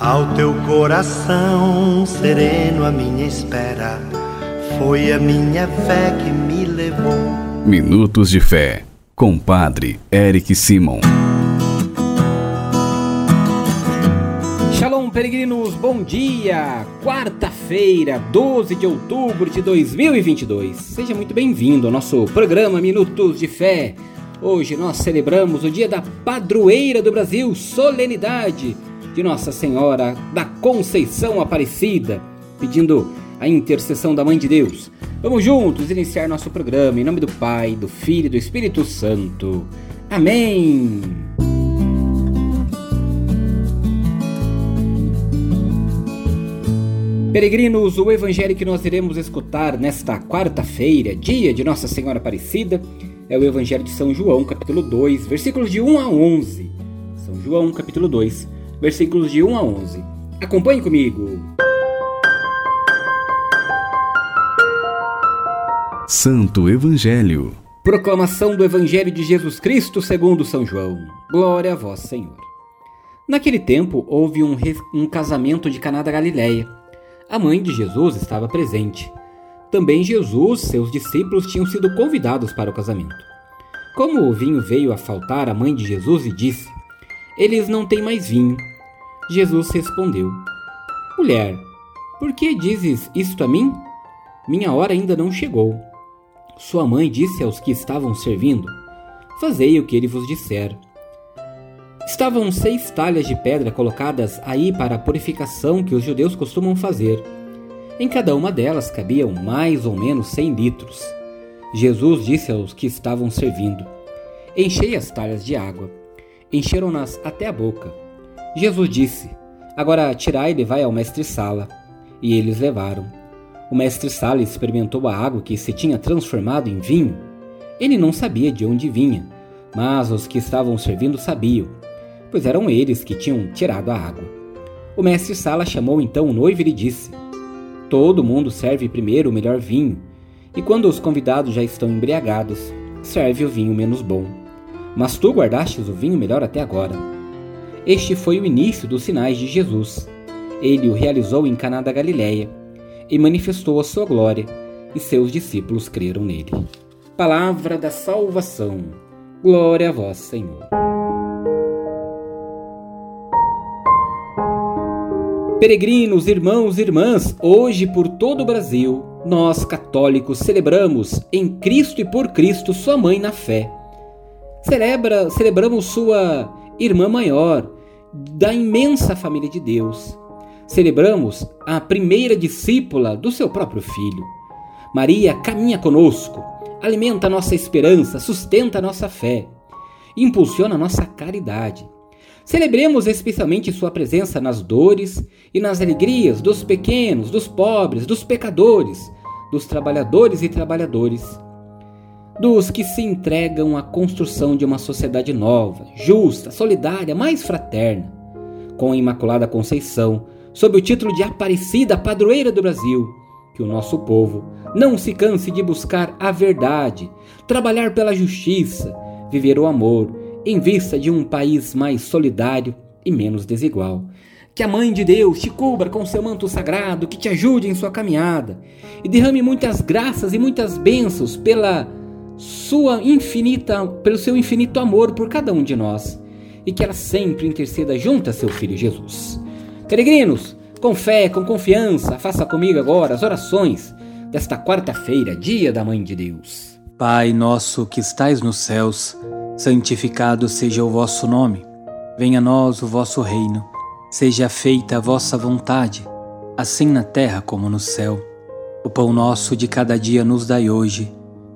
Ao teu coração sereno, a minha espera foi a minha fé que me levou. Minutos de Fé, com Padre Eric Simon. Shalom, peregrinos, bom dia! Quarta-feira, 12 de outubro de 2022. Seja muito bem-vindo ao nosso programa Minutos de Fé. Hoje nós celebramos o dia da padroeira do Brasil, solenidade de Nossa Senhora da Conceição Aparecida, pedindo a intercessão da Mãe de Deus. Vamos juntos iniciar nosso programa em nome do Pai, do Filho e do Espírito Santo. Amém! Peregrinos, o evangelho que nós iremos escutar nesta quarta-feira, dia de Nossa Senhora Aparecida, é o evangelho de São João, capítulo 2, versículos de 1 a 11. São João, capítulo 2, versículos de 1 a 11. Acompanhe comigo. Santo Evangelho. Proclamação do Evangelho de Jesus Cristo segundo São João. Glória a vós, Senhor. Naquele tempo houve um, um casamento de Caná da Galileia. A mãe de Jesus estava presente. Também Jesus, seus discípulos tinham sido convidados para o casamento. Como o vinho veio a faltar, a mãe de Jesus disse: Eles não têm mais vinho. Jesus respondeu: Mulher, por que dizes isto a mim? Minha hora ainda não chegou. Sua mãe disse aos que estavam servindo: Fazei o que ele vos disser. Estavam seis talhas de pedra colocadas aí para a purificação que os judeus costumam fazer. Em cada uma delas cabiam mais ou menos cem litros. Jesus disse aos que estavam servindo: Enchei as talhas de água. Encheram-nas até a boca. Jesus disse: Agora tirai e levai ao mestre-sala. E eles levaram. O mestre-sala experimentou a água que se tinha transformado em vinho. Ele não sabia de onde vinha, mas os que estavam servindo sabiam, pois eram eles que tinham tirado a água. O mestre-sala chamou então o noivo e lhe disse: Todo mundo serve primeiro o melhor vinho, e quando os convidados já estão embriagados, serve o vinho menos bom. Mas tu guardastes o vinho melhor até agora. Este foi o início dos sinais de Jesus. Ele o realizou em Caná da Galiléia e manifestou a sua glória, e seus discípulos creram nele. Palavra da salvação. Glória a vós, Senhor. Peregrinos, irmãos e irmãs, hoje por todo o Brasil, nós católicos celebramos em Cristo e por Cristo sua mãe na fé. Celebra, celebramos sua irmã maior, da imensa família de Deus. Celebramos a primeira discípula do seu próprio filho. Maria caminha conosco, alimenta nossa esperança, sustenta nossa fé, impulsiona nossa caridade. Celebremos especialmente sua presença nas dores e nas alegrias dos pequenos, dos pobres, dos pecadores, dos trabalhadores e trabalhadores dos que se entregam à construção de uma sociedade nova, justa, solidária, mais fraterna. Com a Imaculada Conceição, sob o título de Aparecida Padroeira do Brasil, que o nosso povo não se canse de buscar a verdade, trabalhar pela justiça, viver o amor, em vista de um país mais solidário e menos desigual. Que a Mãe de Deus te cubra com seu manto sagrado, que te ajude em sua caminhada e derrame muitas graças e muitas bênçãos pela sua infinita, pelo seu infinito amor por cada um de nós e que ela sempre interceda junto a seu filho Jesus. Peregrinos, com fé, com confiança, faça comigo agora as orações desta quarta-feira, dia da Mãe de Deus. Pai nosso que estais nos céus, santificado seja o vosso nome. Venha a nós o vosso reino. Seja feita a vossa vontade, assim na terra como no céu. O pão nosso de cada dia nos dai hoje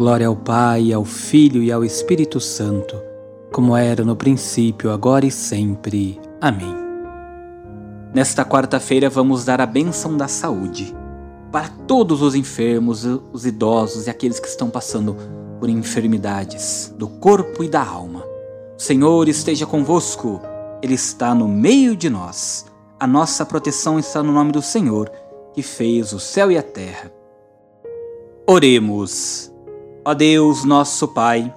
Glória ao Pai, ao Filho e ao Espírito Santo, como era no princípio, agora e sempre. Amém. Nesta quarta-feira vamos dar a bênção da saúde para todos os enfermos, os idosos e aqueles que estão passando por enfermidades do corpo e da alma. O Senhor esteja convosco, Ele está no meio de nós. A nossa proteção está no nome do Senhor, que fez o céu e a terra. Oremos. Ó Deus, nosso Pai,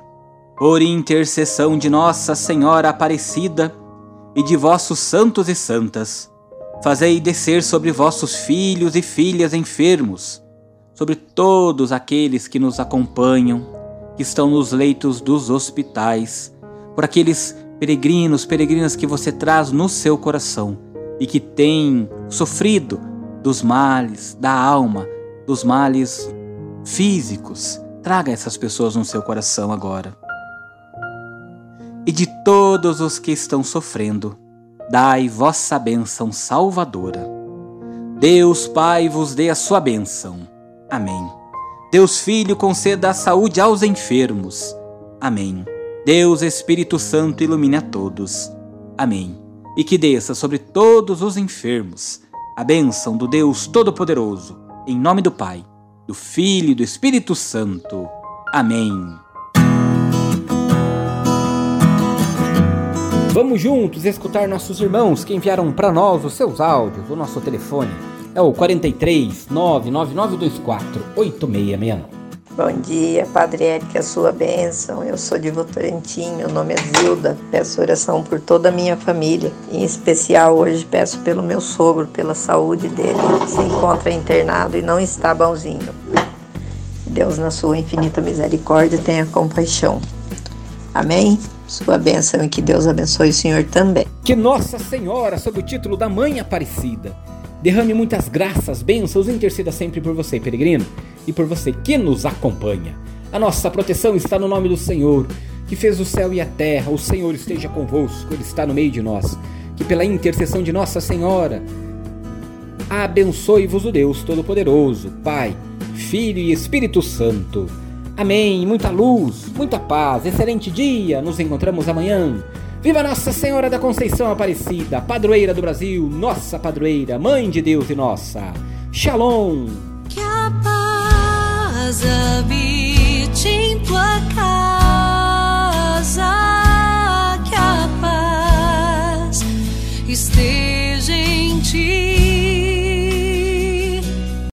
por intercessão de Nossa Senhora Aparecida e de vossos santos e santas, Fazei descer sobre vossos filhos e filhas enfermos, sobre todos aqueles que nos acompanham, que estão nos leitos dos hospitais, por aqueles peregrinos, peregrinas que você traz no seu coração e que têm sofrido dos males da alma, dos males físicos. Traga essas pessoas no seu coração agora. E de todos os que estão sofrendo, dai vossa bênção salvadora. Deus Pai vos dê a sua bênção. Amém. Deus Filho conceda a saúde aos enfermos. Amém. Deus Espírito Santo ilumine a todos. Amém. E que desça sobre todos os enfermos a bênção do Deus Todo-Poderoso, em nome do Pai, do Filho e do Espírito Santo. Amém. Vamos juntos escutar nossos irmãos que enviaram para nós os seus áudios. O nosso telefone é o 43 99924 8669. Bom dia, Padre Érica, sua bênção. Eu sou de Votorantim, meu nome é Zilda. Peço oração por toda a minha família. Em especial, hoje peço pelo meu sogro, pela saúde dele, se encontra internado e não está bonzinho. Deus, na sua infinita misericórdia, tenha compaixão. Amém? Sua bênção e que Deus abençoe o Senhor também. Que Nossa Senhora, sob o título da Mãe Aparecida, derrame muitas graças, bênçãos e interceda sempre por você, peregrino, e por você que nos acompanha. A nossa proteção está no nome do Senhor, que fez o céu e a terra. O Senhor esteja convosco, Ele está no meio de nós. Que pela intercessão de Nossa Senhora, abençoe-vos o Deus Todo-Poderoso, Pai, Filho e Espírito Santo. Amém. Muita luz, muita paz, excelente dia. Nos encontramos amanhã. Viva Nossa Senhora da Conceição Aparecida, padroeira do Brasil, nossa padroeira, mãe de Deus e nossa. Shalom. Que a paz